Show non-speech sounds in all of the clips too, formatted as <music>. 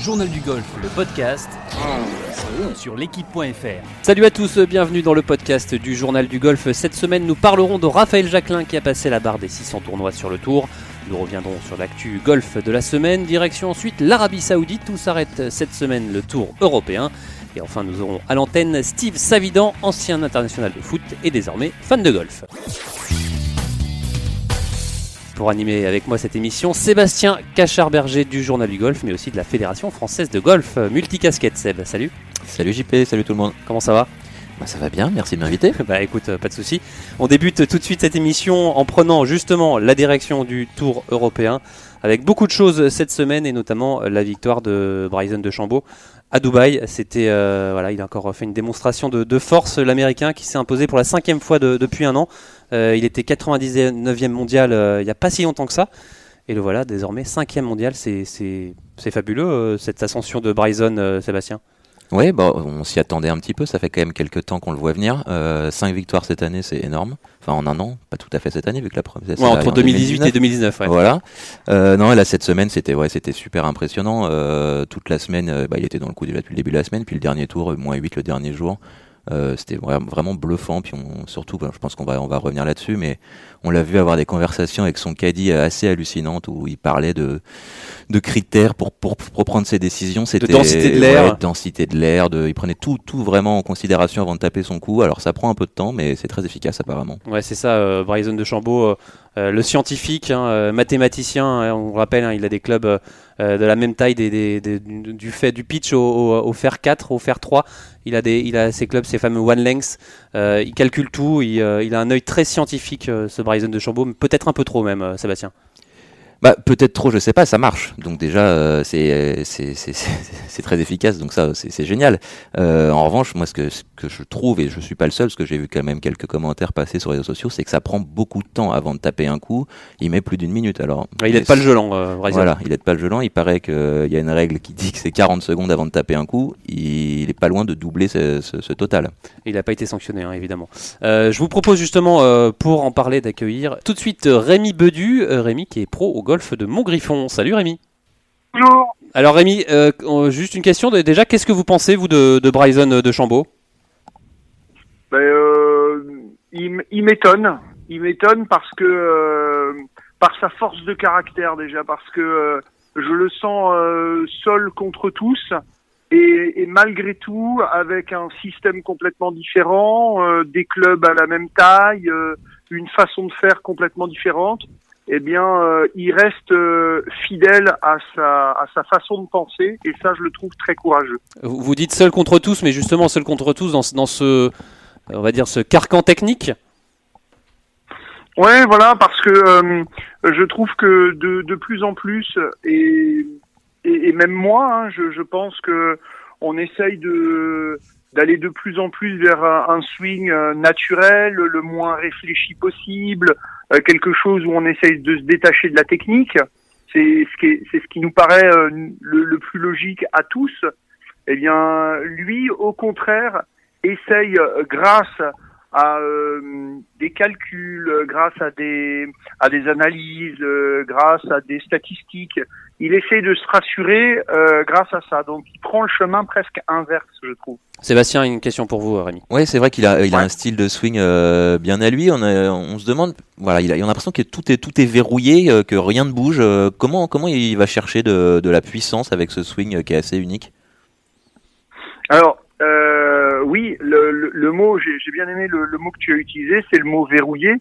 Journal du golf, le podcast sur l'équipe.fr. Salut à tous, bienvenue dans le podcast du Journal du golf. Cette semaine, nous parlerons de Raphaël Jacquelin qui a passé la barre des 600 tournois sur le tour. Nous reviendrons sur l'actu golf de la semaine. Direction ensuite l'Arabie Saoudite où s'arrête cette semaine le tour européen. Et enfin, nous aurons à l'antenne Steve Savidan, ancien international de foot et désormais fan de golf. Pour animer avec moi cette émission, Sébastien Cachard-Berger du Journal du Golf, mais aussi de la Fédération française de golf multicasquette. Seb, salut. Salut JP, salut tout le monde. Comment ça va? Bah, Ça va bien, merci de m'inviter. <laughs> bah écoute, pas de souci. On débute tout de suite cette émission en prenant justement la direction du Tour européen avec beaucoup de choses cette semaine et notamment la victoire de Bryson de Chambaud à Dubaï. C'était euh, voilà, il a encore fait une démonstration de, force l'Américain qui s'est imposé pour la cinquième fois depuis un an. Euh, il était 99e mondial euh, il n'y a pas si longtemps que ça. Et le voilà désormais cinquième mondial. C'est fabuleux cette ascension de Bryson, Sébastien. Oui, bah, on s'y attendait un petit peu. Ça fait quand même quelques temps qu'on le voit venir. Euh, 5 victoires cette année, c'est énorme. Enfin, en un an, pas tout à fait cette année, vu que la première. Ouais, entre 2018 et 2019. Ouais. Voilà. Euh, non, là cette semaine, c'était ouais, c'était super impressionnant. Euh, toute la semaine, bah, il était dans le coup déjà depuis le début de la semaine, puis le dernier tour, moins 8 le dernier jour. Euh, c'était vraiment bluffant. Puis on, surtout, je pense qu'on va, on va revenir là-dessus, mais on l'a vu avoir des conversations avec son caddie assez hallucinantes où il parlait de, de critères pour, pour, pour prendre ses décisions. C'était de densité de l'air. densité de l'air. De, il prenait tout, tout vraiment en considération avant de taper son coup. Alors ça prend un peu de temps, mais c'est très efficace apparemment. Ouais, c'est ça. Euh, Bryson de Chambaud, euh, euh, le scientifique, hein, mathématicien, hein, on rappelle, hein, il a des clubs de la même taille des, du, fait, du pitch au, fer 4, au fer 3. Il a, des, il a ses clubs, ses fameux one lengths. il calcule tout. Il, il, a un œil très scientifique, ce Bryson de Chambaud, peut-être un peu trop même, Sébastien. Bah, peut-être trop, je sais pas, ça marche. Donc déjà, euh, c'est c'est très efficace, donc ça, c'est génial. Euh, en revanche, moi, ce que, ce que je trouve, et je suis pas le seul, parce que j'ai vu quand même quelques commentaires passer sur les réseaux sociaux, c'est que ça prend beaucoup de temps avant de taper un coup. Il met plus d'une minute. Alors, il n'est pas le gelant, euh, Voilà, il n'est pas le gelant. Il paraît qu'il y a une règle qui dit que c'est 40 secondes avant de taper un coup. Il est pas loin de doubler ce, ce, total. Il n'a pas été sanctionné, hein, évidemment. Euh, je vous propose justement, euh, pour en parler, d'accueillir tout de suite Rémi Bedu, Rémi qui est pro au golf de Montgriffon. Salut Rémi. Bonjour. Alors Rémi, euh, juste une question. Déjà, qu'est-ce que vous pensez, vous, de, de Bryson euh, de Chambaud ben, euh, Il, m'étonne. Il m'étonne parce que, par sa force de caractère déjà, parce que je le sens seul contre tous. Et, et, malgré tout, avec un système complètement différent, des clubs à la même taille, une façon de faire complètement différente, eh bien, euh, il reste euh, fidèle à sa, à sa façon de penser, et ça, je le trouve très courageux. Vous dites seul contre tous, mais justement seul contre tous dans, dans ce, on va dire, ce carcan technique? Ouais, voilà, parce que euh, je trouve que de, de plus en plus, et, et, même moi, hein, je, je pense que on essaye de d'aller de plus en plus vers un, swing naturel, le moins réfléchi possible, quelque chose où on essaye de se détacher de la technique. C'est ce qui, ce qui nous paraît euh, le, le, plus logique à tous. Eh bien, lui, au contraire, essaye, euh, grâce à des calculs, grâce à des, à des analyses, grâce à des statistiques, il essaie de se rassurer euh, grâce à ça. Donc il prend le chemin presque inverse, je trouve. Sébastien, une question pour vous, Rémi. Oui, c'est vrai qu'il a, il a un style de swing euh, bien à lui. On, on se demande, voilà, il a, il a l'impression que tout est, tout est verrouillé, euh, que rien ne bouge. Euh, comment, comment il va chercher de, de la puissance avec ce swing qui est assez unique? Alors, oui, le, le, le mot, j'ai bien aimé le, le, mot que tu as utilisé, c'est le mot verrouillé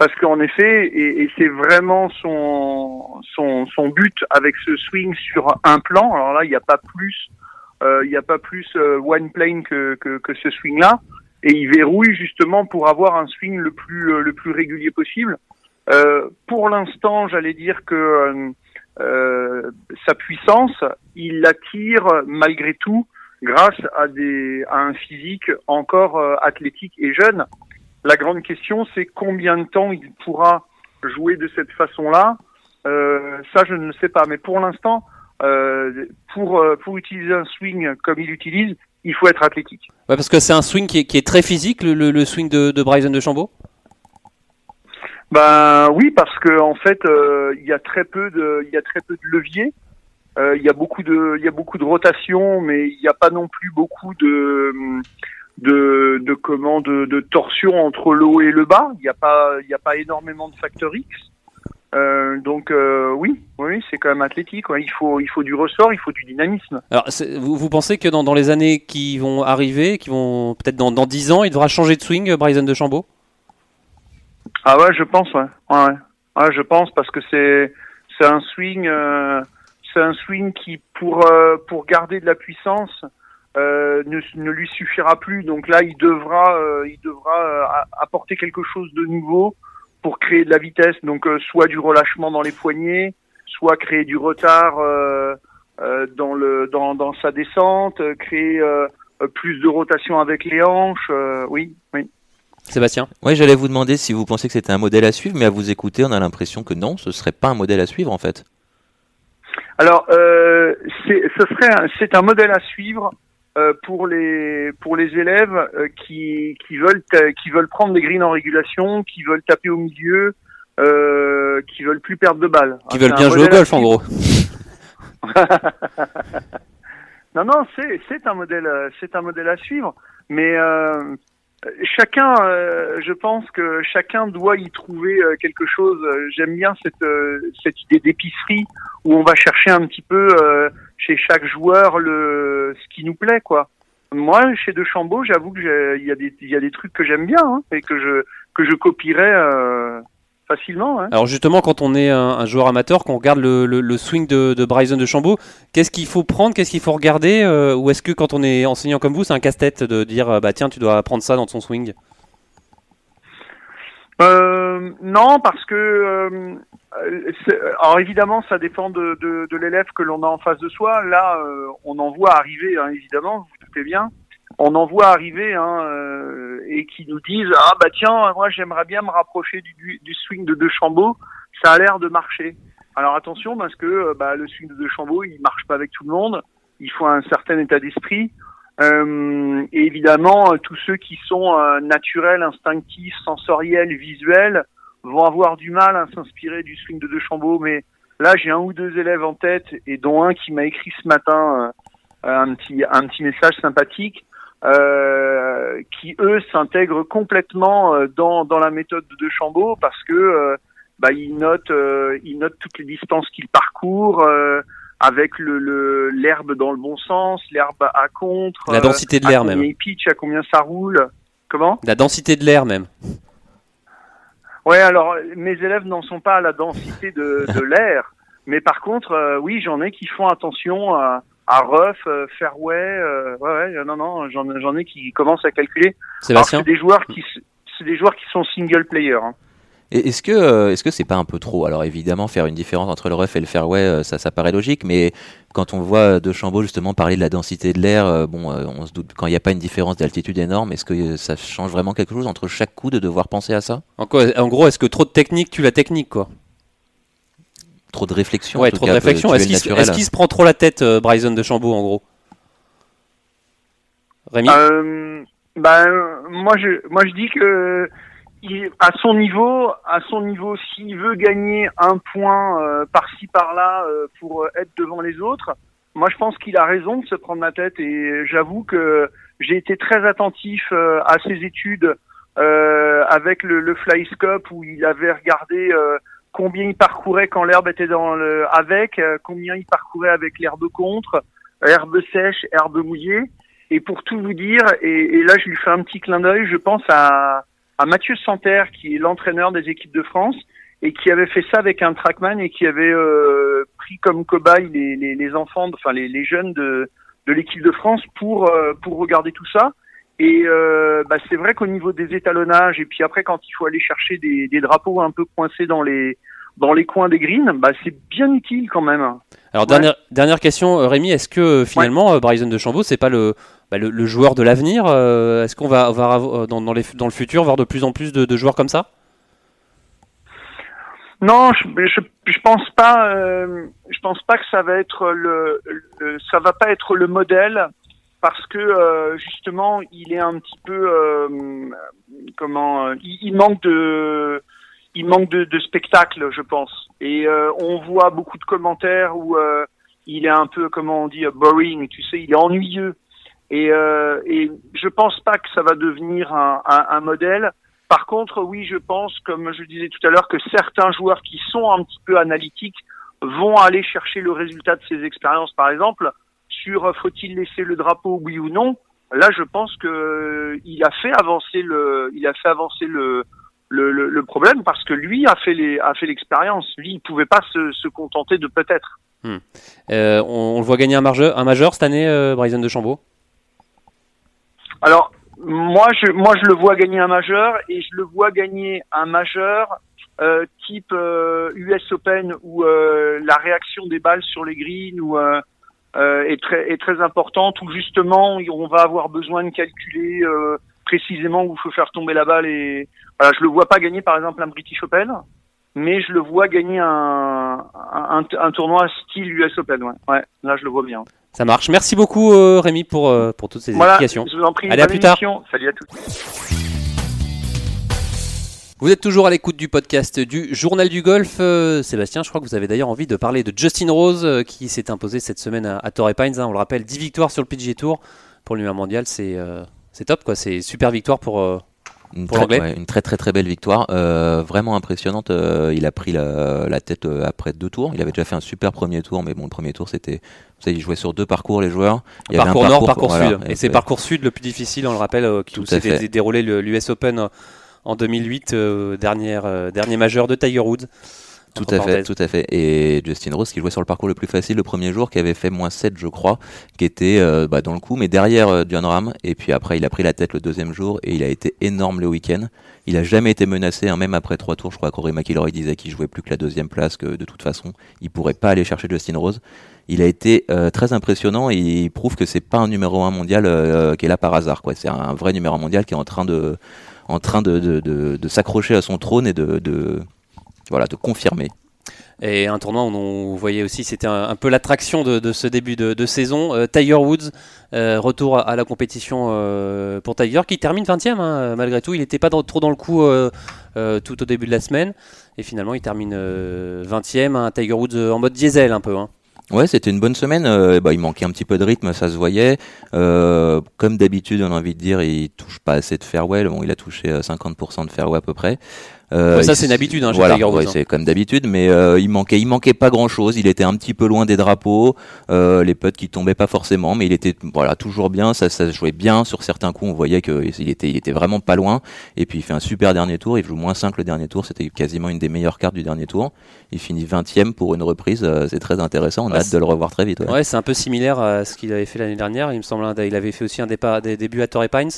parce qu'en effet, et, et c'est vraiment son, son, son but avec ce swing sur un plan. Alors là, il n'y a pas plus, euh, il n'y a pas plus euh, one plane que, que, que ce swing-là, et il verrouille justement pour avoir un swing le plus euh, le plus régulier possible. Euh, pour l'instant, j'allais dire que euh, sa puissance, il l'attire malgré tout grâce à des à un physique encore athlétique et jeune. La grande question, c'est combien de temps il pourra jouer de cette façon-là? Euh, ça, je ne le sais pas. Mais pour l'instant, euh, pour euh, pour utiliser un swing comme il utilise, il faut être athlétique. Ouais, parce que c'est un swing qui est, qui est très physique, le, swing de, de Bryson de Chambaud. Ben oui, parce que en fait, euh, il y a très peu de, il y a très peu de levier. Euh, Il y a beaucoup de, il y a beaucoup de rotation, mais il n'y a pas non plus beaucoup de, de, de comment, de, de torsion entre le haut et le bas. Il n'y a pas, il y a pas énormément de facteurs X. Euh, donc euh, oui, oui, c'est quand même athlétique. ouais. Il faut, il faut du ressort, il faut du dynamisme. Alors, vous, vous pensez que dans, dans les années qui vont arriver, qui vont peut-être dans, dans 10 ans, il devra changer de swing, Bryson de Chambaud Ah ouais, je pense, ouais. Ouais, ouais. Ouais, je pense parce que c'est c'est un swing, euh, c'est un swing qui pour euh, pour garder de la puissance euh, ne, ne lui suffira plus. Donc là, il devra euh, il devra euh, apporter quelque chose de nouveau pour créer de la vitesse. Donc euh, soit du relâchement dans les poignets, soit créer du retard euh, euh, dans le dans dans sa descente, créer plus de rotation avec les hanches. euh, oui, oui. Sébastien? Ouais, j'allais vous demander si vous pensez que c'était un modèle à suivre, mais à vous écouter, on a l'impression que non, ce serait pas un modèle à suivre en fait. Alors, euh, c'est, ce serait, un- c'est un modèle à suivre euh, pour les pour les élèves euh, qui qui veulent qui veulent prendre des greens en régulation, qui veulent taper au milieu, euh, qui veulent plus perdre de balles. Qui Ah, veulent bien jouer au golf en gros. <laughs> Non, non, c'est c'est un modèle, c'est un modèle à suivre, mais chacun, euh, je pense que chacun doit y trouver euh, quelque chose. Euh, J'aime bien cette euh, cette idée d'épicerie où on va chercher un petit peu euh, chez chaque joueur le ce qui nous plaît, quoi. Moi, chez De Chambaud, j'avoue que il y a des il y a des trucs que j'aime bien hein, et que je que je copierais euh, facilement. Hein. Alors justement, quand on est un, un joueur amateur, qu'on regarde le, le- le swing de, de Bryson de Chambaud, qu'est-ce qu'il faut prendre, qu'est-ce qu'il faut regarder euh, Ou est-ce que quand on est enseignant comme vous, c'est un casse-tête de dire euh, bah tiens, tu dois prendre ça dans ton swing? Euh, non, parce que euh, alors évidemment, ça dépend de, de, de l'élève que l'on a en face de soi. Là, euh, on en voit arriver, hein, évidemment, vous vous doutez bien. On en voit arriver hein, euh, et qui nous disent ah bah tiens, moi j'aimerais bien me rapprocher du, du, swing de De Chambaud. Ça a l'air de marcher. Alors attention parce que euh, bah, le swing de De Chambaud, il marche pas avec tout le monde. Il faut un certain état d'esprit. Euh, et évidemment, euh, tous ceux qui sont naturels, instinctifs, sensoriels, visuels, vont avoir du mal à s'inspirer du swing de De Chambaud. Mais là, j'ai un ou deux élèves en tête, et dont un qui m'a écrit ce matin un petit un petit message sympathique, euh, qui eux s'intègrent complètement euh, dans dans la méthode de Chambaud parce que euh, bah, ils notent euh, ils notent toutes les distances qu'ils parcourent. avec le l'herbe dans le bon sens, l'herbe à contre, La densité de l'air même. pitch, à combien ça roule. Comment? La densité de l'air même. Ouais, alors mes élèves n'en sont pas à la densité de, de <laughs> l'air, mais par contre, oui, j'en ai qui font attention à, à rough, euh, fairway. euh, ouais, ouais, non, non, j'en j'en ai qui commencent à calculer. Alors Sébastien c'est des joueurs qui s- c'est des joueurs qui sont single player. hein. Et Est-ce que euh, est-ce que c'est pas un peu trop? Alors évidemment, faire une différence entre le rough et le fairway, euh, ça, ça paraît logique, mais quand on voit De Chambaud justement parler de la densité de l'air, euh, bon, euh, on se doute quand il n'y a pas une différence d'altitude énorme, est-ce que euh, ça change vraiment quelque chose entre chaque coup de devoir penser à ça? En, quoi- en gros, est-ce que trop de technique tue la technique quoi? Trop de réflexion. en Ouais, tout trop de cas, réflexion. Est-ce qu'il se- prend trop la tête, euh, Bryson de Chambaud en gros? Rémi? Euh, ben, moi je moi je dis que il- à son niveau, à son niveau, s'il veut gagner un point euh, par-ci par-là euh, pour être devant les autres, moi je pense qu'il a raison de se prendre la tête et j'avoue que j'ai été très attentif euh, à ses études euh, avec le, le Flyscope où il avait regardé euh, combien il parcourait quand l'herbe était dans le avec, euh, combien il parcourait avec l'herbe contre, herbe sèche, herbe mouillée. Et pour tout vous dire, et, et là je lui fais un petit clin d'œil, je pense à, à Mathieu Santerre, qui est l'entraîneur des équipes de France, et qui avait fait ça avec un trackman et qui avait euh, pris comme cobaye les, les, les enfants, enfin les, les jeunes de, de l'équipe de France pour, euh, pour regarder tout ça. Et euh, bah, c'est vrai qu'au niveau des étalonnages, et puis après quand il faut aller chercher des, des drapeaux un peu coincés dans les dans les coins des greens, bah, c'est bien utile quand même. Alors Ouais. dernière, dernière question, euh, Rémi, est-ce que euh, finalement Bryson de Chambaud c'est pas le, bah, le, le joueur de l'avenir Est-ce qu'on va, va dans, dans, les, dans le futur voir de plus en plus de, de joueurs comme ça? Non, je, je, je pense pas. Euh, je pense pas que ça va être le, le, ça va pas être le modèle parce que euh, justement il est un petit peu euh, comment euh, il, il manque de il manque de, de spectacle, je pense. Et euh, on voit beaucoup de commentaires où euh, il est un peu comment on dit boring, tu sais, il est ennuyeux. Et, euh, et je pense pas que ça va devenir un, un, un modèle. Par contre, oui, je pense, comme je disais tout à l'heure, que certains joueurs qui sont un petit peu analytiques vont aller chercher le résultat de ces expériences. Par exemple, sur euh, faut-il laisser le drapeau, oui ou non. Là, je pense que euh, il a fait avancer le, il a fait avancer le, le, le, le problème parce que lui a fait les, a fait l'expérience. Lui, il pouvait pas se, se contenter de peut-être. Euh, on, on le voit gagner un majeur, un majeur cette année, euh, Bryson de Chambaud. Alors, moi, je, moi, je le vois gagner un majeur et je le vois gagner un majeur euh, type US Open où la réaction des balles sur les greens ou est très est très importante où justement on va avoir besoin de calculer euh, précisément où il faut faire tomber la balle et voilà, je le vois pas gagner par exemple un British Open, mais je le vois gagner un un, un tournoi style US Open. Ouais, ouais, là je le vois bien. Ça marche. Merci beaucoup euh, Rémi pour, euh, pour toutes ces Voilà, explications. je vous en prie. Allez, à plus tard. Salut à tous. Vous êtes toujours à l'écoute du podcast du Journal du Golf. Euh, Sébastien, je crois que vous avez d'ailleurs envie de parler de Justin Rose euh, qui s'est imposé cette semaine à, à Torrey Pines. hein. on le rappelle, 10 victoires sur le PGA Tour pour le numéro mondial. C'est euh, c'est top, quoi. C'est super victoire pour. euh, Une, Pour très, ouais, une très très très belle victoire, euh, vraiment impressionnante. euh, il a pris la, la tête euh, après deux tours. Il avait déjà fait un super premier tour, mais bon, le premier tour c'était, vous savez, il jouait sur deux parcours les joueurs. Il y avait un parcours nord, parcours sud. Et c'est c'est- parcours sud le plus difficile, on le rappelle, qui fait. déroulé l'US Open en 2008, euh, dernière, euh, dernier majeur de Tiger Woods. Tout à fait, tout à fait. Et Justin Rose qui jouait sur le parcours le plus facile le premier jour, qui avait fait moins 7 je crois, qui était euh, bah, dans le coup, mais derrière euh, John Ram. Et puis après, il a pris la tête le deuxième jour et il a été énorme le week-end. Il a jamais été menacé, hein, même après trois tours. Je crois qu'Rory McIlroy disait qu'il jouait plus que la deuxième place, que de toute façon, il pourrait pas aller chercher Justin Rose. Il a été euh, très impressionnant et il prouve que c'est pas un numéro un mondial qui est là par hasard. quoi. C'est un vrai numéro un mondial qui est en train de, en train de, s'accrocher à son trône et de, voilà, de confirmer. Et un tournoi où on voyait aussi, c'était un, peu l'attraction de, ce début de, saison. Euh, Tiger Woods, euh, retour à, la compétition euh, pour Tiger, qui termine 20ème hein, malgré tout. Il n'était pas trop dans le coup tout au début de la semaine. Et finalement, il termine euh, 20ème. Un Tiger Woods en mode diesel un peu. Hein. Ouais, c'était une bonne semaine. Euh, bah, il manquait un petit peu de rythme, ça se voyait. Euh, comme d'habitude, on a envie de dire, il touche pas assez de fairway. Bon, il a touché euh, 50% de fairway à peu près. Euh, Ouais, ça, c'est une habitude, hein, voilà, ouais, hein. c'est comme d'habitude, mais euh, il manquait, il manquait pas grand chose. Il était un petit peu loin des drapeaux, euh, les putts qui tombaient pas forcément, mais il était voilà toujours bien. Ça, ça se jouait bien sur certains coups. On voyait qu'il était, il était vraiment pas loin. Et puis il fait un super dernier tour. Il joue moins 5 le dernier tour. C'était quasiment une des meilleures cartes du dernier tour. Il finit 20e pour une reprise. c'est très intéressant. On Ouais, a hâte de le revoir très vite. ouais. Ouais, c'est un peu similaire à ce qu'il avait fait l'année dernière. Il me semble, hein, il avait fait aussi un départ, des débuts à Torrey Pines.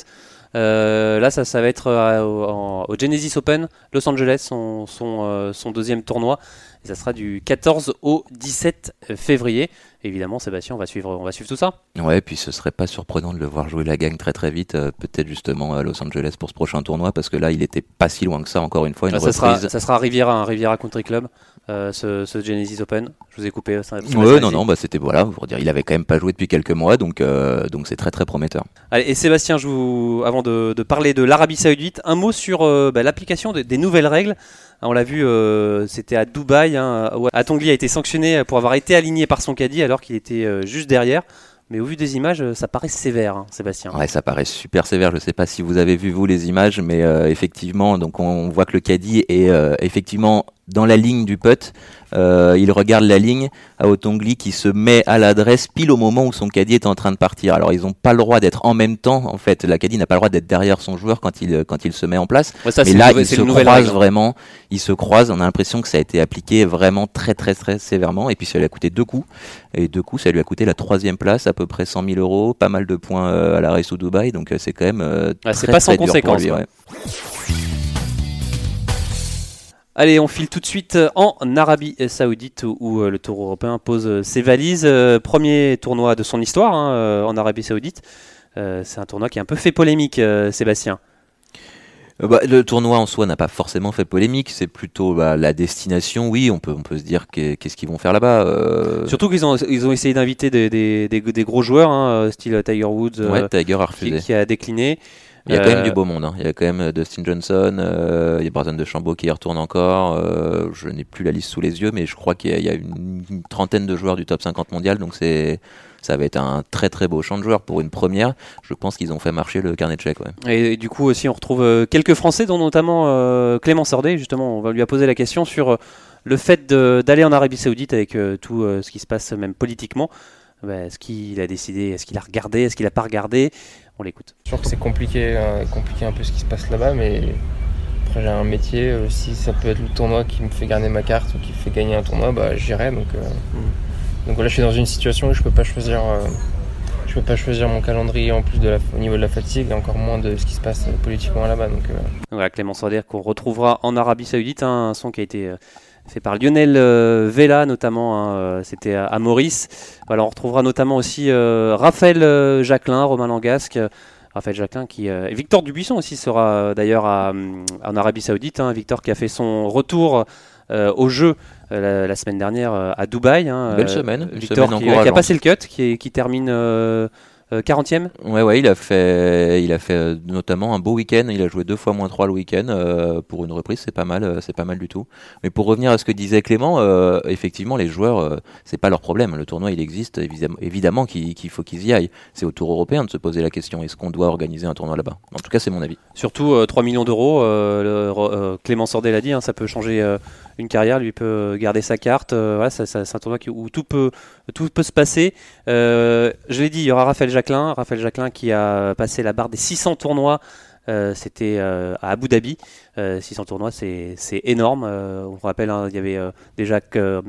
Euh, là, ça, ça va être euh, au, en- au Genesis Open, Los Angeles, son, son, euh, son deuxième tournoi. Et ça sera du 14 au 17 février. Évidemment, Sébastien, on va suivre, on va suivre tout ça. Ouais, puis ce serait pas surprenant de le voir jouer la gagne très très vite, euh, peut-être justement à Los Angeles pour ce prochain tournoi, parce que là, il était pas si loin que ça, encore une fois, une Ah, ça, sera, reprise. ça sera Riviera, un Riviera Country Club, euh, ce, ce Genesis Open. Je vous ai coupé. Ça, Ouais, non, non, bah c'était voilà, pour dire, il avait quand même pas joué depuis quelques mois, donc euh, donc c'est très très prometteur. Allez, et Sébastien, je vous, avant de, de parler de l'Arabie Saoudite, un mot sur euh, bah, l'application de- des nouvelles règles. On l'a vu, c'était à Dubaï. Hein, où Atongli a été sanctionné pour avoir été aligné par son caddie alors qu'il était juste derrière. Mais au vu des images, ça paraît sévère, hein, Sébastien. Ouais, ça paraît super sévère. Je sais pas si vous avez vu vous les images, mais euh, effectivement, donc on voit que le caddie est euh, effectivement dans la ligne du putt. Euh, il regarde la ligne à Otongli qui se met à l'adresse pile au moment où son caddie est en train de partir. Alors ils n'ont pas le droit d'être en même temps. En fait, la caddie n'a pas le droit d'être derrière son joueur quand il quand il se met en place. Ouais, ça, mais là, ils se croisent vraiment. Ils se croisent. On a l'impression que ça a été appliqué vraiment très très très sévèrement. Et puis ça lui a coûté deux coups. Et deux coups, ça lui a coûté la troisième place, à peu près 100 000 euros, pas mal de points euh, à la race au Dubaï. Donc euh, c'est quand même euh, Ouais, c'est très, pas sans très dur pour lui, ouais. Allez, on file tout de suite euh, en Arabie Saoudite où, euh, le Tour européen pose euh, ses valises. Premier tournoi de son histoire hein, en Arabie Saoudite. C'est un tournoi qui a un peu fait polémique, Sébastien. Bah, le tournoi en soi n'a pas forcément fait polémique, c'est plutôt bah, la destination. Oui, on peut, on peut se dire qu'est-ce qu'ils vont faire là-bas. Euh. Surtout qu'ils ont, ils ont essayé d'inviter des, des, des, gros joueurs, hein, style Tiger Woods, ouais, Tiger a refusé. Qui, a décliné. Il y a quand même du beau monde. Hein. Il y a quand même Dustin Johnson, il y a Bryson de Chambaud qui y retourne encore. je n'ai plus la liste sous les yeux, mais je crois qu'il y, y, a une trentaine de joueurs du top 50 mondial, donc c'est ça va être un très très beau champ de joueurs pour une première. Je pense qu'ils ont fait marcher le carnet de chèques. Et, du coup aussi on retrouve euh, quelques Français, dont notamment euh, Clément Sordet. Justement, on va lui poser la question sur euh, le fait d'aller en Arabie Saoudite avec tout ce qui se passe même politiquement. Bah, est-ce qu'il a décidé, est-ce qu'il a regardé, est-ce qu'il n'a pas regardé? On l'écoute. Je sûr que c'est compliqué, compliqué un peu ce qui se passe là-bas, mais après j'ai un métier. si ça peut être le tournoi qui me fait garder ma carte ou qui fait gagner un tournoi, bah, j'irai. Donc, mm. Donc là, je suis dans une situation où je peux pas choisir, euh, je peux pas choisir mon calendrier en plus de la, au niveau de la fatigue et encore moins de ce qui se passe politiquement là-bas. Donc euh. voilà, Clément Sorder qu'on retrouvera en Arabie Saoudite, hein, un son qui a été euh, fait par Lionel Vela notamment, hein, c'était à, Maurice. Voilà, on retrouvera notamment aussi Raphaël Jacquelin, Romain Langasque. Raphaël Jacquelin qui Victor Dubuisson aussi sera d'ailleurs en Arabie Saoudite. Hein, Victor qui a fait son retour au jeu euh, la, semaine dernière euh, à Dubaï. Hein, Belle semaine. Victor qui, a passé le cut, qui, qui termine 40e euh, Ouais, ouais, il a fait, il a fait notamment un beau week-end. Il a joué deux fois moins 3 le week-end. pour une reprise, c'est pas mal, c'est pas mal du tout. Mais pour revenir à ce que disait Clément, effectivement, les joueurs, c'est pas leur problème. Le tournoi, il existe, évidemment, évidemment qu'il faut qu'ils y aillent. C'est au tour européen de se poser la question est-ce qu'on doit organiser un tournoi là-bas? En tout cas, c'est mon avis. Surtout 3 millions d'euros. Clément Sordet l'a dit, hein, ça peut changer une carrière, lui peut garder sa carte. Euh, voilà, c'est un tournoi où tout peut, tout peut se passer. Euh, je l'ai dit, il y aura Raphaël Jacquelin, Raphaël Jacquelin qui a passé la barre des 600 tournois. Euh, c'était à Abu Dhabi. 600 tournois, c'est énorme. on rappelle, hein, il y avait déjà que,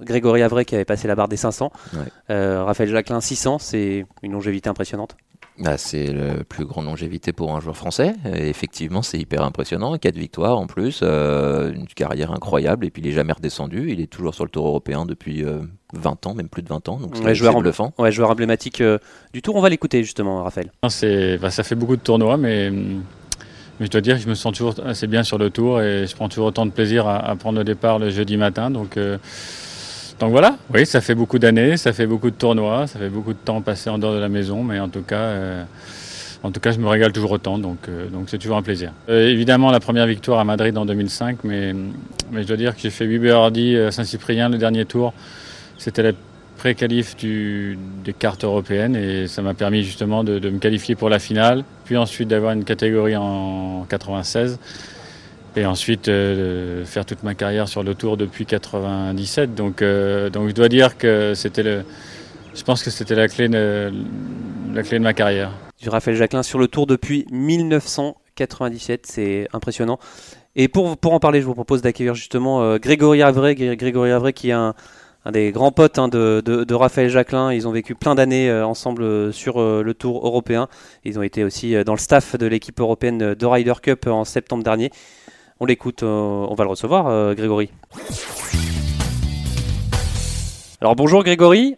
Grégory Avray qui avait passé la barre des 500. Raphaël Jacquelin, 600, c'est une longévité impressionnante. Bah, c'est le plus grand longévité pour un joueur français. effectivement, c'est hyper impressionnant. Quatre victoires en plus, euh, une carrière incroyable. Et puis il est jamais redescendu. Il est toujours sur le Tour européen depuis 20 euh, ans, même plus de 20 ans. Donc c'est joueur bluffant. Ouais, joueur emblématique euh, du Tour. On va l'écouter justement, Raphaël. C'est, bah, ça fait beaucoup de tournois, mais, mais je dois dire que je me sens toujours assez bien sur le Tour et je prends toujours autant de plaisir à, à prendre le départ le jeudi matin. Donc donc voilà, oui, ça fait beaucoup d'années, ça fait beaucoup de tournois, ça fait beaucoup de temps passé en dehors de la maison, mais en tout cas, euh, je me régale toujours autant, donc euh, c'est toujours un plaisir. Euh, évidemment, la première victoire à Madrid en 2005, mais je dois dire que j'ai fait 8 birdies à Saint-Cyprien le dernier tour. C'était la pré-qualif des cartes européennes et ça m'a permis justement de, de me qualifier pour la finale, puis ensuite d'avoir une catégorie en 96 et ensuite euh, faire toute ma carrière sur le tour depuis 97. Donc, euh, donc je dois dire que c'était le, je pense que c'était la clé de, la clé de ma carrière. Du Raphaël Jacquelin sur le tour depuis 1997, c'est impressionnant. Et pour, pour en parler, je vous propose d'accueillir justement euh, Grégory Avray, Grégory qui est un, des grands potes hein, de, de, de, Raphaël Jacquelin. Ils ont vécu plein d'années ensemble sur le Tour européen. Ils ont été aussi dans le staff de l'équipe européenne de Ryder Cup en septembre dernier. On l'écoute, euh, on va le recevoir, euh, Grégory. Alors bonjour Grégory.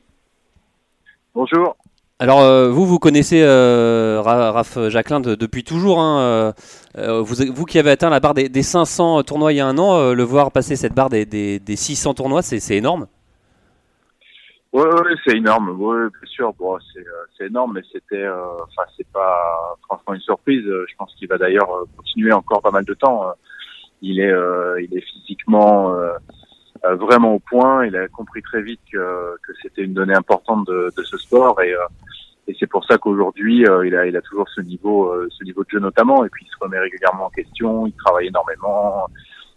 Bonjour. Alors euh, vous, vous connaissez Raph Jacquelin depuis toujours. Hein, vous, qui avez atteint la barre des, 500 tournois il y a un an, le voir passer cette barre des, 600 tournois, c'est énorme. Oui, ouais, c'est énorme. Oui, bien sûr. Bon, c'est énorme, mais c'était, enfin, c'est pas franchement une surprise. Je pense qu'il va d'ailleurs continuer encore pas mal de temps il est, euh, il est physiquement euh, euh, vraiment au point. Il a compris très vite que, que c'était une donnée importante de, de ce sport et, et c'est pour ça qu'aujourd'hui il a, il a toujours ce niveau, ce niveau de jeu notamment. Et puis il se remet régulièrement en question. Il travaille énormément.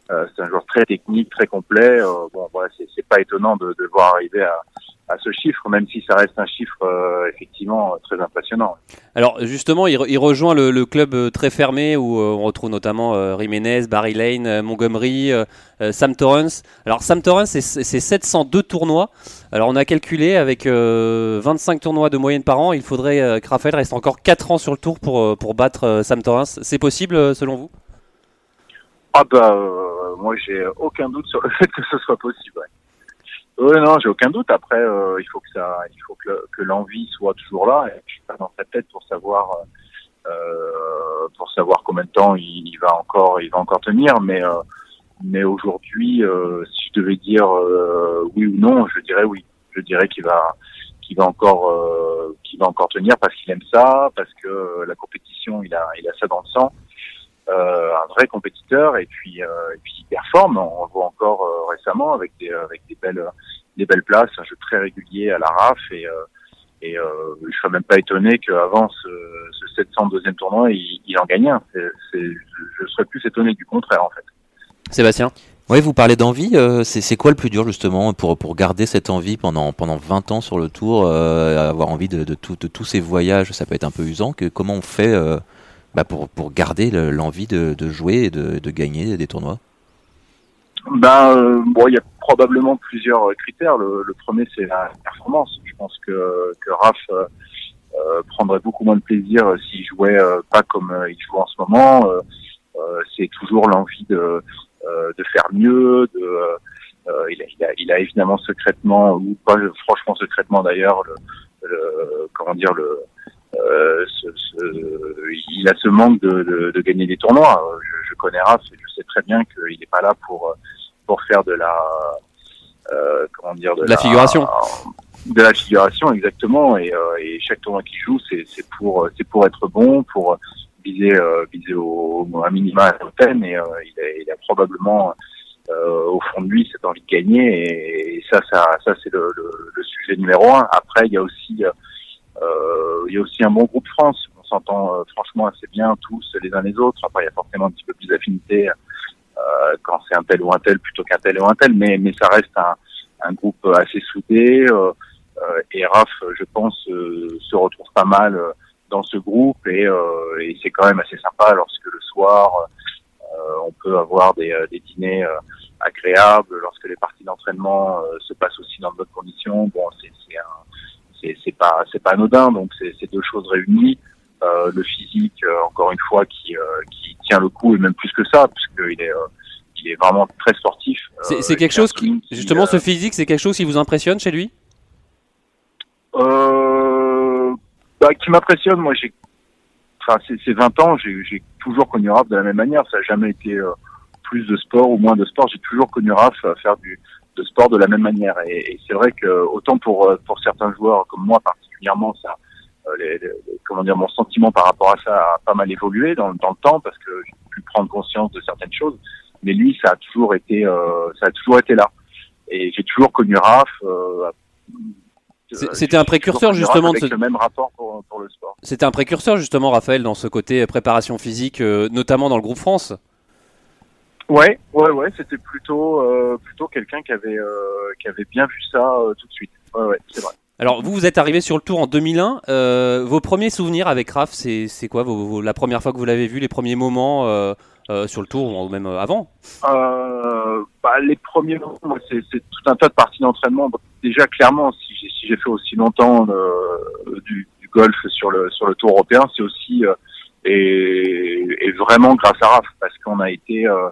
C'est un joueur très technique, très complet. bon, voilà, c'est pas étonnant de, de voir arriver à, à ce chiffre, même si ça reste un chiffre euh, effectivement très impressionnant. Alors justement, il, rejoint le, club euh, très fermé où euh, on retrouve notamment Jiménez, Barry Lane, Montgomery, Sam Torrance. Alors Sam Torrance, c'est 702 tournois. Alors on a calculé avec 25 tournois de moyenne par an, il faudrait que Raphaël reste encore 4 ans sur le tour pour, pour battre Sam Torrance. C'est possible selon vous? Ah bah moi j'ai aucun doute sur le <laughs> fait que ce soit possible. Oui, non, j'ai aucun doute. Après, euh, il faut que ça, il faut que, l'envie soit toujours là. Et je suis pas dans sa tête pour savoir euh, pour savoir combien de temps il, va encore, il va encore tenir. Mais mais aujourd'hui, si je devais dire oui ou non, je dirais oui. Je dirais qu'il va qu'il va encore qu'il va encore tenir parce qu'il aime ça, parce que la compétition, il a il a ça dans le sang. Euh, un vrai compétiteur et puis, euh, et puis il performe. On le voit encore euh, récemment avec des, avec des belles, des belles places, un jeu très régulier à la RAF et et euh, je serais même pas étonné qu'avant ce, ce 702e tournoi, il, il en gagne un. Je serais plus étonné du contraire en fait. Sébastien? Oui, vous parlez d'envie. Euh, c'est, c'est quoi le plus dur justement pour, pour garder cette envie pendant, pendant 20 ans sur le tour, euh, avoir envie de, de, tout, de tous ces voyages? Ça peut être un peu usant. Que, comment on fait bah pour, pour garder l'envie de, de, jouer et de, de, gagner des tournois ben, bon, il y a probablement plusieurs critères. Le, premier, c'est la performance. Je pense que, que Raph euh, euh prendrait beaucoup moins de plaisir s'il jouait pas comme il joue en ce moment. c'est toujours l'envie de, de faire mieux. De, il a, il, a, évidemment secrètement, ou pas franchement secrètement d'ailleurs, le, comment dire, le, ce, ce, il a ce manque de, de, de gagner des tournois. Je, je, connais Raph et je sais très bien qu'il n'est pas là pour pour faire de la euh, comment dire de la, figuration. De la figuration exactement et, euh, et chaque tournoi qu'il joue c'est c'est pour c'est pour être bon pour viser euh, viser au, un minima à la et euh, il, a, il a probablement euh, au fond de lui cette envie de gagner et, et ça ça ça c'est le, le, le, sujet numéro un. Après il y a aussi euh, il y a aussi un bon groupe France. On s'entend euh, franchement assez bien tous les uns les autres. Après, il y a forcément un petit peu plus d'affinité euh, quand c'est un tel ou un tel plutôt qu'un tel ou un tel, mais, mais ça reste un, un groupe assez soudé. et Raph, je pense, se retrouve pas mal dans ce groupe et, et c'est quand même assez sympa lorsque le soir on peut avoir des, des dîners agréables, lorsque les parties d'entraînement se passent aussi dans de bonnes conditions. Bon, c'est un c'est pas c'est pas anodin. Donc c'est deux choses réunies. Euh, le physique, euh, encore une fois, qui, euh, qui tient le coup et même plus que ça, puisqu'il est il est vraiment très sportif. C'est quelque chose qui, justement, ce physique, c'est quelque chose qui vous impressionne chez lui? Bah, Qui m'impressionne, moi, j'ai, enfin, ces 20 ans, j'ai toujours connu Raph de la même manière. Ça n'a jamais été plus de sport ou moins de sport. J'ai toujours connu Raph faire du, de sport de la même manière. Et, et c'est vrai que autant pour euh, pour certains joueurs comme moi particulièrement, ça, euh, les, comment dire, mon sentiment par rapport à ça a pas mal évolué dans, dans le temps parce que j'ai pu prendre conscience de certaines choses. Mais lui, ça a toujours été, euh, ça a toujours été là. Et j'ai toujours connu Raph. C'était un précurseur justement de ce... le même rapport pour, pour le sport. C'était un précurseur justement, Raphaël, dans ce côté préparation physique, notamment dans le groupe France. Ouais, ouais, ouais, c'était plutôt euh, plutôt quelqu'un qui avait euh, qui avait bien vu ça euh, tout de suite. Ouais, ouais, c'est vrai. Alors vous, vous êtes arrivé sur le tour en 2001. Euh, vos premiers souvenirs avec Raph, c'est c'est quoi vos, vos, la première fois que vous l'avez vu, les premiers moments euh, euh, sur le tour ou même avant? Bah, Les premiers moments, c'est tout un tas de parties d'entraînement. Déjà clairement, si j'ai si j'ai fait aussi longtemps du, du, golf sur le sur le tour européen, c'est aussi et, et, vraiment grâce à Raph parce qu'on a été euh,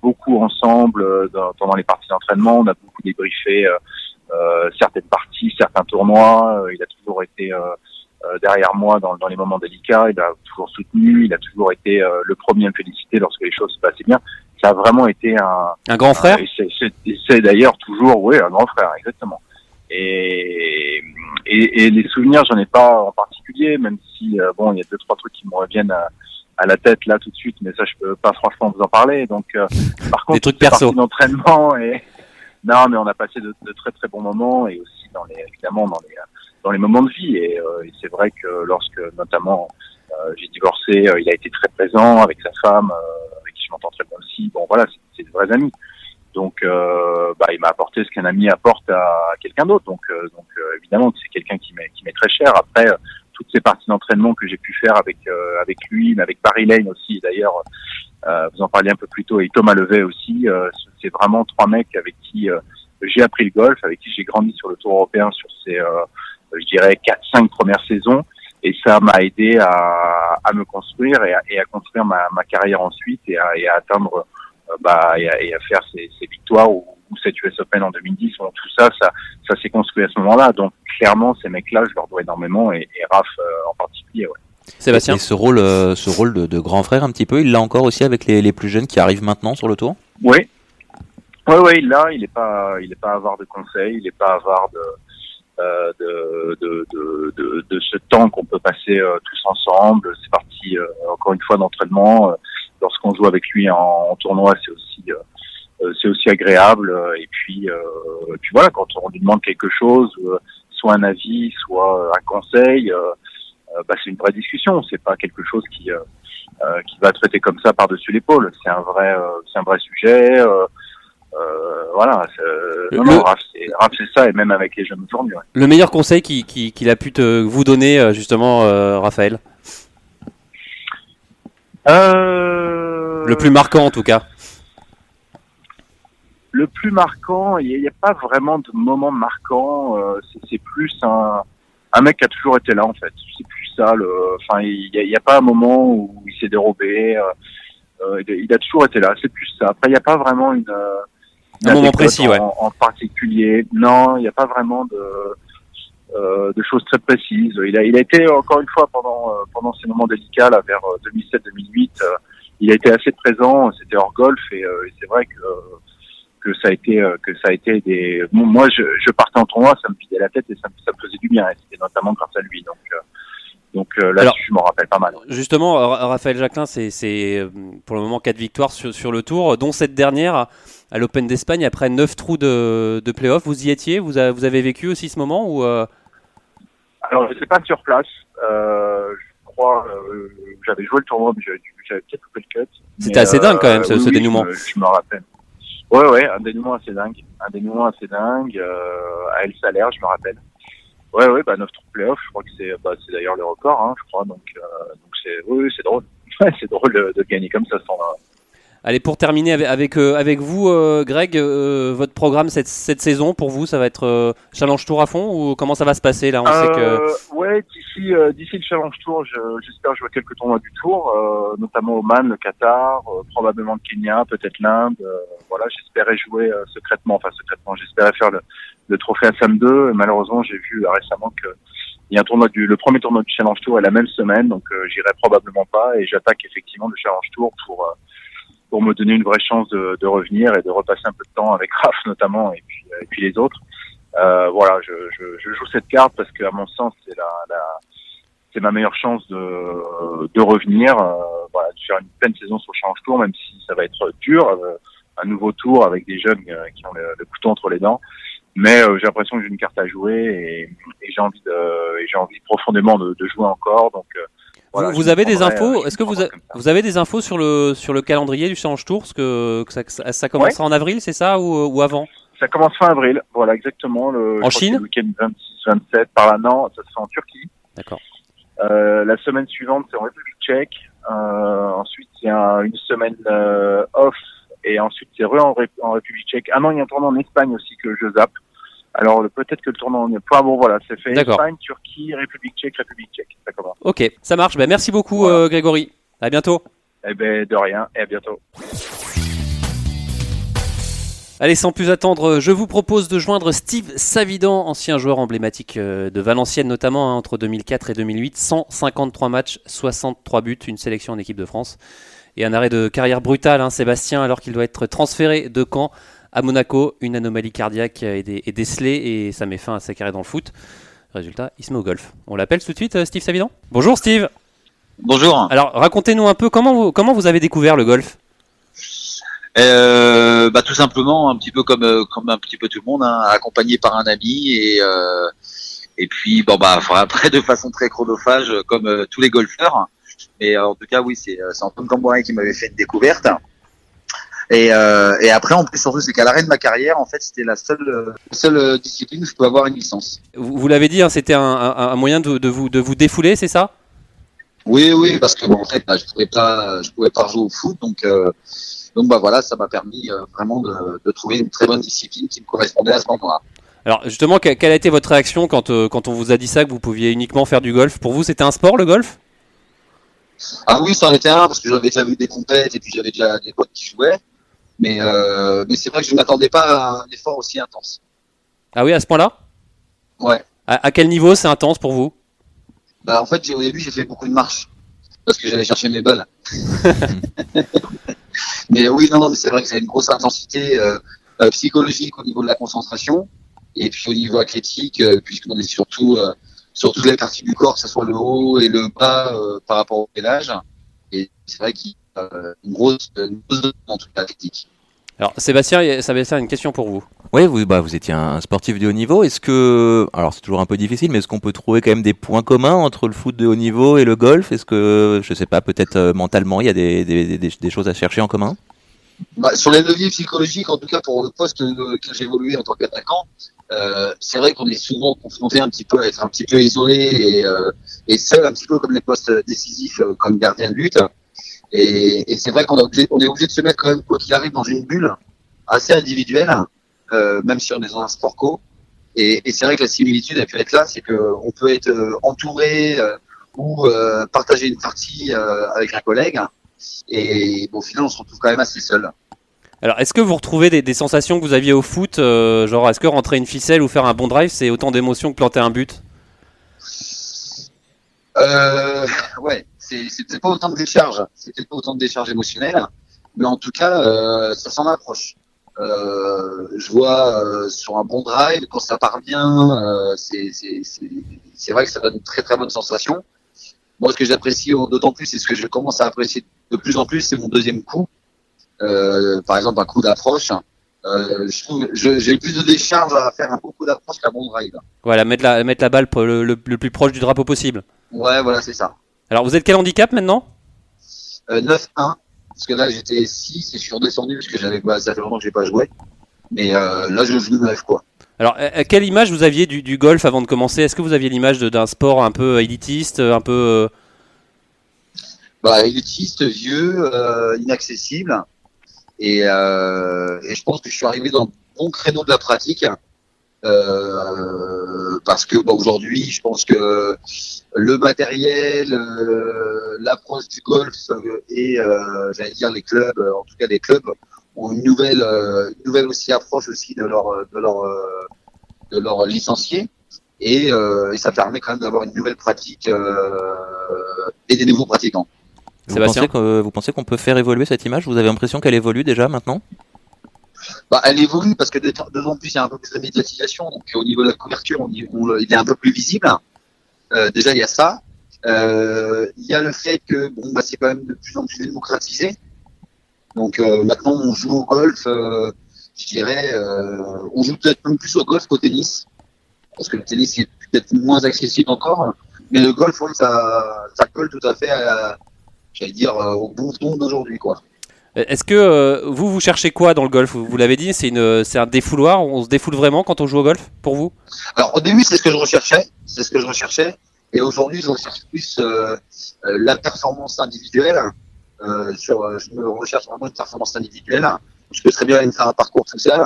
beaucoup ensemble euh, dans, pendant les parties d'entraînement. On a beaucoup débriefé euh, certaines parties, certains tournois. il a toujours été derrière moi dans, dans, les moments délicats. Il a toujours soutenu. Il a toujours été le premier à me féliciter lorsque les choses se passaient bien. Ça a vraiment été un un grand frère. c'est d'ailleurs toujours oui un grand frère exactement. Et, et, et les souvenirs, j'en ai pas en particulier, même si bon, il y a deux trois trucs qui me reviennent à, à la tête là tout de suite, mais ça je peux pas franchement vous en parler. Donc euh, par contre, des trucs perso, d'entraînement et <laughs> non, mais on a passé de, de, très très bons moments et aussi dans les évidemment dans les dans les moments de vie et, euh, et c'est vrai que lorsque notamment euh, j'ai divorcé, euh, il a été très présent avec sa femme, euh, avec qui je m'entends très bien aussi. Bon voilà, c'est de vrais amis. Donc bah, il m'a apporté ce qu'un ami apporte à, quelqu'un d'autre. Donc donc évidemment c'est quelqu'un qui m'est qui m'est très cher. Après toutes ces parties d'entraînement que j'ai pu faire avec euh, avec lui, mais avec Barry Lane aussi. D'ailleurs, euh, vous en parliez un peu plus tôt, et Thomas Levet aussi. Euh, c'est vraiment trois mecs avec qui j'ai appris le golf, avec qui j'ai grandi sur le Tour européen sur ces, je dirais, quatre, cinq premières saisons. Et ça m'a aidé à, à me construire et à, et à construire ma, ma, carrière ensuite et à, et à atteindre, bah, et à, et à faire ces, ces victoires ou, ou cette US Open en 2010. tout ça, ça, ça s'est construit à ce moment-là. Donc clairement, ces mecs-là, je leur dois énormément et, et Raph euh, en particulier. Ouais. Sébastien Et ce rôle, euh, ce rôle de, de grand frère un petit peu, il l'a encore aussi avec les, les plus jeunes qui arrivent maintenant sur le tour? Oui. Oui, oui, là, il n'est pas, il est pas avare de conseils, il n'est pas avare de, euh, de, de, de, de, de ce temps qu'on peut passer euh, tous ensemble. C'est parti euh, encore une fois d'entraînement. Euh, Lorsqu'on joue avec lui en, en tournoi, c'est aussi, c'est aussi agréable. Euh, Et puis, euh, et puis voilà, quand on lui demande quelque chose, euh, soit un avis, soit un conseil, euh, euh, bah, c'est une vraie discussion. C'est pas quelque chose qui, euh, euh, qui va traiter comme ça par-dessus l'épaule. C'est un vrai, euh, c'est un vrai sujet. Euh, euh, voilà. c'est- Non, Le- non, Raph, c'est Raph, c'est ça, et même avec les jeunes aujourd'hui. ouais. Le meilleur conseil qu'il qui, qu'il a pu te, vous donner, euh, justement, euh, Raphaël? Euh, Le plus marquant, en tout cas. Le plus marquant, il n'y a, pas vraiment de moment marquant. euh, c'est- plus un, un mec qui a toujours été là en fait. C'est plus ça. Le, enfin, il n'y a, pas un moment où il s'est dérobé. euh, euh, il, il a toujours été là. C'est plus ça. Après, il n'y a pas vraiment une, euh, une Un moment précis, en, ouais. en particulier. Non, il n'y a pas vraiment de euh, de choses très précises. Il a, il a été encore une fois pendant euh, pendant ces moments délicats là, vers 2007-2008. euh, il a été assez présent. C'était hors golf et, euh, et c'est vrai que que ça a été euh, que ça a été des Bon, moi je, je partais en tournoi ça me vidait la tête et ça, me- ça me faisait du bien. Et c'était notamment grâce à lui. Donc euh, donc euh, Alors- là-dessus je m'en rappelle pas mal. Justement, Ra- Raphaël Jacquelin, c'est c'est, pour le moment 4 victoires sur, sur le tour, dont cette dernière à, à l'Open d'Espagne après 9 trous de, de playoff. Vous y étiez? Vous, a- vous avez vécu aussi ce moment ou euh, alors je sais pas sur place. Euh, je crois j'avais joué le tournoi mais j'avais peut-être coupé le cut. C'était assez dingue quand même, ce- oui, ce oui, dénouement. je me, je me rappelle ouais ouais un dénouement assez dingue. Un dénouement assez dingue euh, à El Salaire je me rappelle. Ouais ouais bah 9 trous playoff je crois que c'est bah, c'est d'ailleurs le record hein, je crois donc euh, donc c'est oui, c'est drôle. <laughs> C'est drôle de, de gagner comme ça sans Allez, pour terminer avec, avec, euh, avec vous, euh, Greg, euh, votre programme cette, cette saison, pour vous, ça va être euh, Challenge Tour à fond ou comment ça va se passer là? On sait que... Euh, ouais, d'ici euh, d'ici le Challenge Tour, je- j'espère jouer quelques tournois du Tour, notamment Oman, le Qatar, probablement le Kenya, peut-être l'Inde. voilà, j'espérais jouer secrètement, enfin secrètement, j'espérais faire le, le trophée Assam 2. Et malheureusement, j'ai vu récemment que il y a un tournoi du le premier tournoi du Challenge Tour est la même semaine, donc j'irai probablement pas et j'attaque effectivement le Challenge Tour pour pour me donner une vraie chance de, de revenir et de repasser un peu de temps avec <laughs> Raph notamment et puis et puis les autres. Euh, voilà, je, je, je joue cette carte parce que à mon sens c'est la, la c'est ma meilleure chance de, de revenir, euh, voilà, de faire une pleine saison sur le Challenge Tour, même si ça va être dur, euh, un nouveau tour avec des jeunes euh, qui ont le, le couteau entre les dents. Mais euh, j'ai l'impression que j'ai une carte à jouer et, et j'ai envie de, j'ai envie profondément de, de jouer encore. Donc, euh, voilà, vous, vous avez des euh, infos je Est-ce que vous, a- vous avez des infos sur le, sur le calendrier du Challenge Tour Parce que, que ça, ça, ça commencera en avril, c'est ça ou, ou avant Ça commence fin avril, voilà exactement. Le, En que Chine le week-end 26-27 par là. Non, ça se fait en Turquie. D'accord. Euh, la semaine suivante, c'est en République tchèque. Euh, ensuite, il y a une semaine euh, off. Et ensuite, c'est re en, Ré- en République tchèque. Ah non, il y a un tournoi en Espagne aussi que je zappe. Alors, peut-être que le tournoi en... Enfin bon, voilà, c'est fait. D'accord. Espagne, Turquie, République tchèque, République tchèque. Ça commence. Ok, ça marche. Ben, merci beaucoup, Voilà. euh, Grégory. À bientôt. Eh ben, de rien. Et à bientôt. Allez, sans plus attendre, je vous propose de joindre Steve Savidan, ancien joueur emblématique euh, de Valenciennes notamment, hein, entre 2004 et 2008. 153 matchs, 63 buts, une sélection en équipe de France. Et un arrêt de carrière brutal, hein, Sébastien, alors qu'il doit être transféré de Caen à Monaco. Une anomalie cardiaque est, dé- est décelée et ça met fin à sa carrière dans le foot. Résultat, il se met au golf. On l'appelle tout de suite, euh, Steve Savidan? Bonjour Steve Bonjour. Alors racontez-nous un peu comment vous, comment vous avez découvert le golf? Euh, bah, tout simplement, un petit peu comme euh, comme un petit peu tout le monde, hein, accompagné par un ami et euh, et puis bon bah <laughs> après de façon très chronophage comme euh, tous les golfeurs. Mais en tout cas oui c'est c'est Antoine Cambourin qui m'avait fait une découverte. Et, euh, et après en plus surtout c'est qu'à l'arrêt de ma carrière en fait c'était la seule euh, seule discipline où je peux avoir une licence. Vous, vous l'avez dit, hein, c'était un, un- un moyen de, de vous, de vous défouler, c'est ça? Oui, oui, parce que bon, en fait, bah, je pouvais pas, je pouvais pas jouer au foot, donc, euh, donc bah voilà, ça m'a permis euh, vraiment de, de trouver une très bonne discipline qui me correspondait à ce moment-là. Alors justement, que- quelle a été votre réaction quand, euh, quand on vous a dit ça, que vous pouviez uniquement faire du golf? Pour vous, c'était un sport le golf? Ah oui, ça en était un parce que j'avais déjà vu des compètes et puis j'avais déjà des potes qui jouaient, mais euh, mais c'est vrai que je m'attendais pas à un effort aussi intense. Ah oui, à ce point-là? Ouais. à, à quel niveau c'est intense pour vous? Bah, en fait, j'ai- au début, j'ai fait beaucoup de marches parce que j'allais chercher mes balles. <laughs> mais oui, non, non, mais c'est vrai que c'est une grosse intensité euh, euh, psychologique au niveau de la concentration et puis au niveau athlétique, euh, puisqu'on est surtout euh, sur toutes les parties du corps, que ce soit le haut et le bas euh, par rapport au pédage. Et c'est vrai qu'il une grosse, une grosse dose en tout cas athlétique. Alors, Sébastien, Sébastien, une question pour vous. Oui, vous, bah, vous étiez un sportif de haut niveau. Est-ce que, alors c'est toujours un peu difficile, mais est-ce qu'on peut trouver quand même des points communs entre le foot de haut niveau et le golf? Est-ce que, je sais pas, peut-être euh, mentalement, il y a des, des, des, des choses à chercher en commun? Bah, sur les leviers psychologiques, en tout cas pour le poste euh, que j'ai évolué en tant qu'attaquant, euh, c'est vrai qu'on est souvent confronté un petit peu à être un petit peu isolé et, euh, et seul un petit peu comme les postes décisifs euh, comme gardien de but. Et, et c'est vrai qu'on est obligé, on est obligé de se mettre quand même quoi qu'il arrive dans une bulle assez individuelle, euh, même si on est dans un sport co. Et, et c'est vrai que la similitude a pu être là, c'est que on peut être euh, entouré euh, ou euh, partager une partie avec un collègue. Et bon, au final, on se retrouve quand même assez seul. Alors, est-ce que vous retrouvez des, des sensations que vous aviez au foot Genre, est-ce que rentrer une ficelle ou faire un bon drive, c'est autant d'émotions que planter un but? Euh, ouais, c'est pas autant de décharge, c'est peut-être pas autant de décharge émotionnelle, mais en tout cas, euh, ça s'en approche. Euh, je vois euh, sur un bon drive, quand ça part bien, c'est vrai que ça donne une très très bonne sensation. Moi, ce que j'apprécie d'autant plus, et ce que je commence à apprécier de plus en plus, c'est mon deuxième coup. Par exemple, un coup d'approche. Euh, j'ai plus de décharge à faire un bon coup d'approche qu'un bon drive. Voilà, mettre la, mettre la balle le- le plus proche du drapeau possible. Ouais, voilà, c'est ça. Alors, vous êtes quel handicap maintenant Euh, 9-1, parce que là j'étais 6 et je suis redescendu parce que j'avais bah, ça fait longtemps que j'ai pas joué. Mais euh, là je joue 9 quoi. Alors, euh, euh, quelle image vous aviez du, du golf avant de commencer? Est-ce que vous aviez l'image d'un sport un peu élitiste, un peu... euh, Bah, élitiste, vieux, euh, inaccessible. Et, euh, et je pense que je suis arrivé dans le bon créneau de la pratique. Euh, parce que bah, aujourd'hui, je pense que le matériel, euh, l'approche du golf euh, et euh, j'allais dire les clubs, en tout cas les clubs, ont une nouvelle, euh, une nouvelle aussi approche aussi de leur de leur euh, de leur licenciés et, euh, et ça permet quand même d'avoir une nouvelle pratique euh, et des nouveaux pratiquants. vous Sébastien pensez, que, vous pensez qu'on peut faire évoluer cette image? Vous avez l'impression qu'elle évolue déjà maintenant? Bah, elle évolue parce que de temps de temps en plus il y a un peu plus de médiatisation, donc au niveau de la couverture, on, y- on- il est un peu plus visible. Euh, déjà il y a ça. Euh, il y a le fait que bon bah c'est quand même de plus en plus démocratisé. Donc euh, maintenant on joue au golf, euh, je dirais, euh, on joue peut-être même plus au golf qu'au tennis, parce que le tennis est peut-être moins accessible encore, mais le golf ça ça colle tout à fait à, j'allais dire euh, au bon ton d'aujourd'hui quoi. Est-ce que euh, vous, vous cherchez quoi dans le golf? Vous, l'avez dit, c'est un défouloir. On se défoule vraiment quand on joue au golf, pour vous? Alors au début, c'est ce que je recherchais, c'est ce que je recherchais, et aujourd'hui, je recherche plus euh, euh, la performance individuelle. Sur, je me recherche vraiment une performance individuelle. Je peux très bien aller faire un parcours tout seul,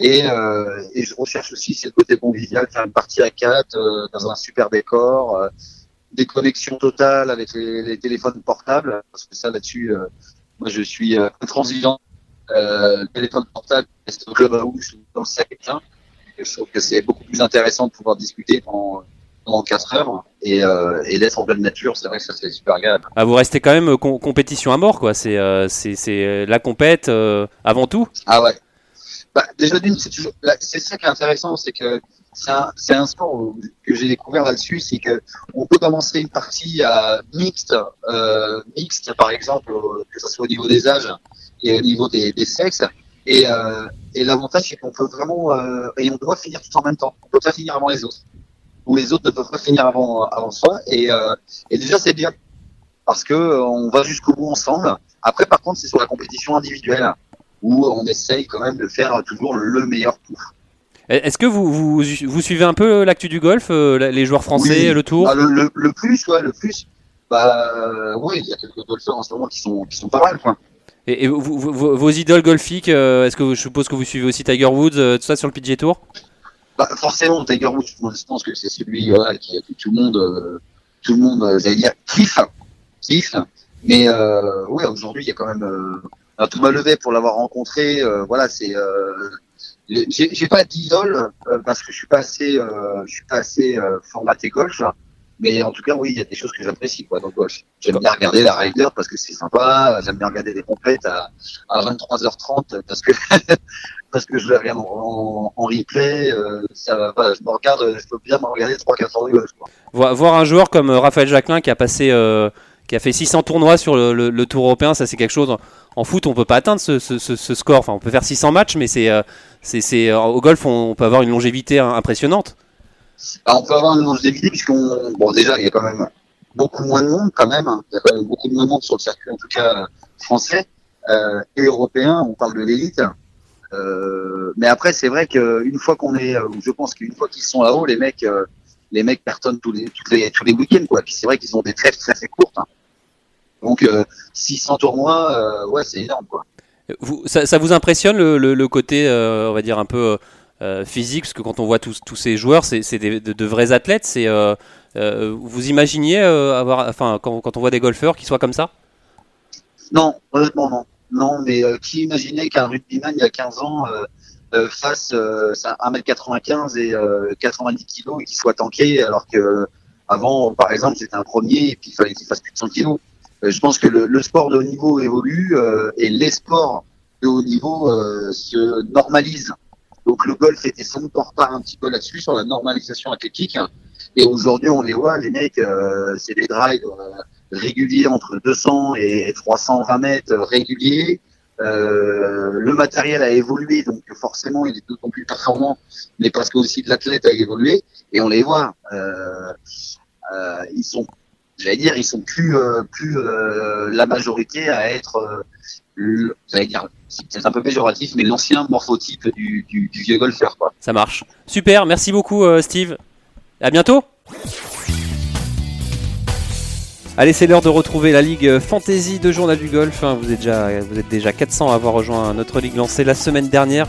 et, je recherche aussi c'est le côté convivial, faire une partie à quatre dans un super décor, des connexions totales avec les, téléphones portables, parce que ça là-dessus, moi je suis euh, intransigeant. Euh, téléphone portable, c'est au club à où je suis dans le sac. Et je trouve que c'est beaucoup plus intéressant de pouvoir discuter pendant, pendant 4 heures et, euh, et d'être en pleine nature. C'est vrai que ça c'est super agréable. ah, Vous restez quand même euh, com- compétition à mort, quoi. C'est, euh, c'est, c'est euh, la compète euh, avant tout. Ah ouais. Bah, déjà d'une, c'est ça qui est intéressant, c'est que c'est un, un sport que j'ai découvert là-dessus, c'est que on peut commencer une partie mixte, euh, mixte par exemple, que ce soit au niveau des âges et au niveau des, des sexes. Et, euh, et l'avantage, c'est qu'on peut vraiment, euh, et on doit finir tout en même temps. On peut pas finir avant les autres. Ou les autres ne peuvent pas finir avant, avant soi. Et, euh, et déjà, c'est bien. Parce que euh, on va jusqu'au bout ensemble. Après, par contre, c'est sur la compétition individuelle où on essaye quand même de faire toujours le meilleur coup. Est-ce que vous, vous, vous suivez un peu l'actu du golf, euh, les joueurs français, Oui. le tour Ah, le, le, le plus, ouais, le plus. Bah, euh, oui, il y a quelques golfeurs en ce moment qui sont, qui sont pas mal, quoi. Et, et vous- vous- vous- vos idoles golfiques, euh, est-ce que vous- je suppose que vous suivez aussi Tiger Woods, euh, tout ça sur le PGA Tour? Bah, forcément, Tiger Woods, je pense que c'est celui voilà, qui, que tout le monde, euh, tout le monde, euh, j'allais dire, kiffe, kiffe. Mais euh, oui, aujourd'hui, il y a quand même euh, un Thomas Levet pour l'avoir rencontré. euh, voilà, c'est. J'ai pas d'idole euh, parce que je suis pas assez, euh, je suis pas assez euh, formaté golf. Mais en tout cas, oui, il y a des choses que j'apprécie quoi, dans golf. J'aime bien regarder la Ryder parce que c'est sympa. J'aime bien regarder des compètes à, à 23h30 parce que <laughs> parce que je la regarde en, en, replay. Euh, ça va pas. Je me regarde, je peux bien me regarder 3-4 heures de golf. Quoi. Voir, voir un joueur comme euh, Raphaël Jacquelin qui a passé, euh, qui a fait 600 tournois sur le, Tour européen, ça c'est quelque chose. En foot, on peut pas atteindre ce, score. Enfin, on peut faire 600 matchs, mais c'est, euh, euh, au golf, on, peut avoir une longévité hein, impressionnante. Alors, on peut avoir une longévité puisqu'on, bon, déjà, il y a quand même beaucoup moins de monde quand même. hein. Il y a quand même beaucoup de monde sur le circuit, en tout cas français euh, et européen. On parle de l'élite. Mais après, c'est vrai qu'une fois qu'on est, je pense qu'une fois qu'ils sont là-haut, les mecs, les mecs cartonnent tous les, tous les, tous les week-ends, quoi. Puis c'est vrai qu'ils ont des trêves très très courtes. hein. Donc, euh, 600 tournois, euh, ouais, c'est énorme, quoi. Vous, ça, ça vous impressionne le, le- le côté, euh, on va dire un peu euh, physique, parce que quand on voit tous, tous ces joueurs, c'est, de, de vrais athlètes. C'est, vous imaginiez avoir, enfin, quand, quand on voit des golfeurs qui soient comme ça? Non, honnêtement, non. Non, mais qui imaginait qu'un rugbyman il y a 15 ans euh, euh, fasse euh, ça, 1m95 et euh, 90 kilos et qu'il soit tanké alors que avant, par exemple, c'était un premier et puis il fallait qu'il fasse plus de 100 kilos. Euh, je pense que le, sport de haut niveau évolue euh, et les sports de haut niveau euh, se normalisent. Donc le golf était son porte un petit peu là-dessus sur la normalisation athlétique. Et aujourd'hui, on les voit, les mecs, euh, c'est des drives euh, réguliers entre 200 et 320 mètres euh, réguliers. Euh, le matériel a évolué, donc forcément il est d'autant plus performant, mais parce que aussi l'athlète a évolué, et on les voit. Euh, euh, ils sont, j'allais dire, ils sont plus plus la majorité à être, j'allais dire, c'est un peu péjoratif, mais l'ancien morphotype du, vieux golfeur. Ça marche. Super, merci beaucoup Steve. À bientôt. Allez, c'est l'heure de retrouver la Ligue Fantasy de Journal du Golf. hein. Vous êtes déjà, vous êtes déjà 400 à avoir rejoint notre ligue lancée la semaine dernière.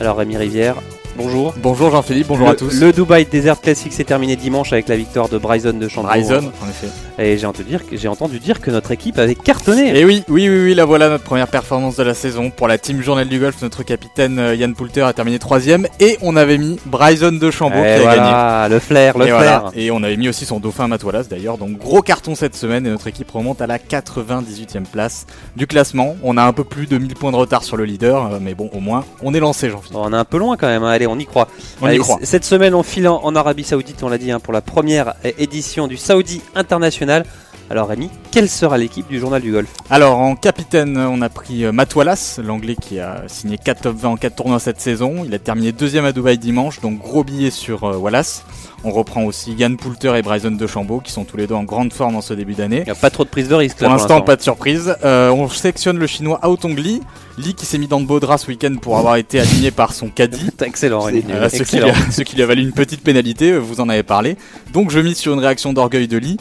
Alors Rémi Rivière, bonjour. Bonjour Jean-Philippe, bonjour le, à tous. Le Dubai Desert Classic s'est terminé dimanche avec la victoire de Bryson de Chambord. Bryson, en effet. Et j'ai entendu, dire, que- j'ai entendu dire que notre équipe avait cartonné. Et oui, oui, oui, oui, la voilà notre première performance de la saison. Pour la team Journal du Golf, notre capitaine euh, Yann Poulter a terminé troisième et on avait mis Bryson de Chambord Et qui a Eh, gagné. le flair, le et, flair. voilà. et on avait mis aussi son dauphin Matt Wallace d'ailleurs. Donc gros carton cette semaine et notre équipe remonte à la 98e place du classement. On a un peu plus de 1000 points de retard sur le leader, euh, mais bon, au moins, on est lancé, Jean-Philippe. On est un peu loin quand même, hein. Allez, on y croit. On y Allez, croit. c- Cette semaine, on file en, en Arabie Saoudite, on l'a dit, hein, pour la première édition du Saudi International. Alors, Rémi, quelle sera l'équipe du journal du golf Alors en capitaine, on a pris euh, Matt Wallace, l'anglais qui a signé 4 top 20 en 4 tournois cette saison. Il a terminé deuxième à Dubaï dimanche, donc gros billet sur euh, Wallace. On reprend aussi Yann Poulter et Bryson DeChambeau qui sont tous les deux en grande forme dans ce début d'année. Il n'y a pas trop de prise de risque. Pour l'instant, pas de surprise. Euh, on sélectionne le chinois Hao Tong Li. Li qui s'est mis dans de beaux draps ce week-end pour avoir été aligné par son caddie. <laughs> Excellent, Rémi. Euh, ce, qui lui Excellent. a, ce qui lui a valu une petite pénalité, vous en avez parlé. Donc je mise sur une réaction d'orgueil de Lee.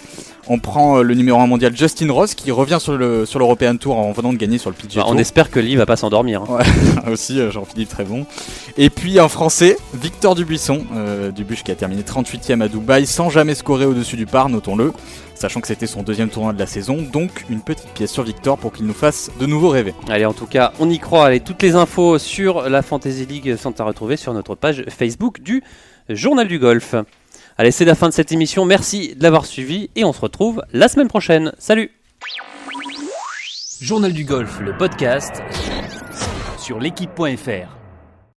On prend euh, le numéro 1 mondial Justin Ross qui revient sur le sur l'European Tour en venant de gagner sur le PGA Bah, on Tour. espère que Lee va pas s'endormir. hein. <laughs> aussi euh, Jean-Philippe très bon. Et puis en français, Victor Dubuisson, euh, Dubuche qui a terminé 38e à Dubaï sans jamais scorer au-dessus du par, notons-le, sachant que c'était son deuxième tournoi de la saison. Donc une petite pièce sur Victor pour qu'il nous fasse de nouveau rêver. Allez, en tout cas, on y croit. Allez, toutes les infos sur la Fantasy League sont à retrouver sur notre page Facebook du Journal du Golf. Allez, c'est la fin de cette émission. Merci de l'avoir suivi et on se retrouve la semaine prochaine. Salut Journal du golf, le podcast sur l'équipe.fr.